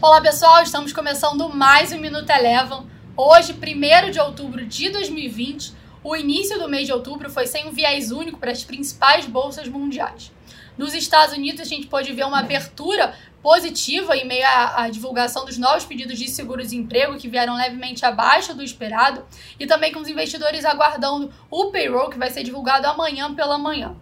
Olá pessoal, estamos começando mais um Minuto Elevam. Hoje, 1 de outubro de 2020, o início do mês de outubro foi sem um viés único para as principais bolsas mundiais. Nos Estados Unidos, a gente pôde ver uma abertura positiva em meio à, à divulgação dos novos pedidos de seguro-desemprego, que vieram levemente abaixo do esperado, e também com os investidores aguardando o payroll, que vai ser divulgado amanhã pela manhã.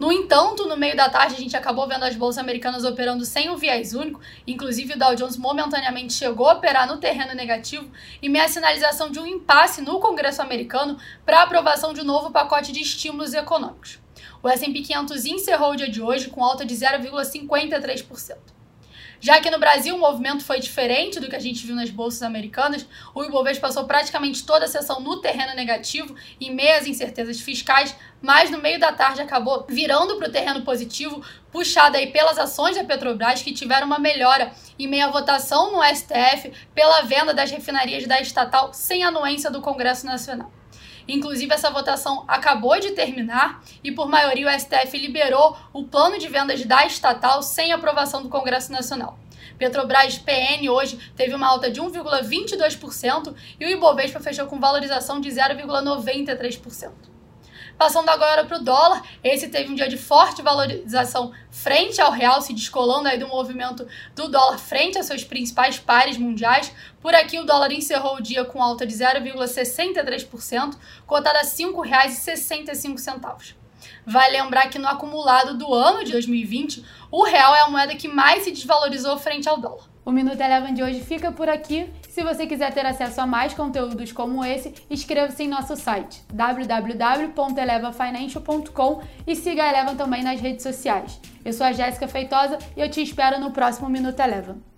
No entanto, no meio da tarde, a gente acabou vendo as bolsas americanas operando sem o viés único, inclusive o Dow Jones momentaneamente chegou a operar no terreno negativo, e meia sinalização de um impasse no Congresso americano para aprovação de um novo pacote de estímulos econômicos. O S&P 500 encerrou o dia de hoje com alta de 0,53%. Já que no Brasil o movimento foi diferente do que a gente viu nas bolsas americanas, o Ibovespa passou praticamente toda a sessão no terreno negativo, em meias incertezas fiscais, mas no meio da tarde acabou virando para o terreno positivo, puxada aí pelas ações da Petrobras, que tiveram uma melhora em meio à votação no STF pela venda das refinarias da estatal sem anuência do Congresso Nacional. Inclusive, essa votação acabou de terminar e, por maioria, o STF liberou o plano de vendas da estatal sem aprovação do Congresso Nacional. Petrobras PN hoje teve uma alta de 1,22% e o Ibovespa fechou com valorização de 0,93%. Passando agora para o dólar, esse teve um dia de forte valorização frente ao real, se descolando aí do movimento do dólar frente a seus principais pares mundiais. Por aqui, o dólar encerrou o dia com alta de 0,63%, cotada a R$ 5,65. Vale lembrar que no acumulado do ano de 2020, o real é a moeda que mais se desvalorizou frente ao dólar. O Minuto Eleven de hoje fica por aqui. Se você quiser ter acesso a mais conteúdos como esse, inscreva-se em nosso site www.elevafinancial.com e siga a Eleven também nas redes sociais. Eu sou a Jéssica Feitosa e eu te espero no próximo Minuto Eleven.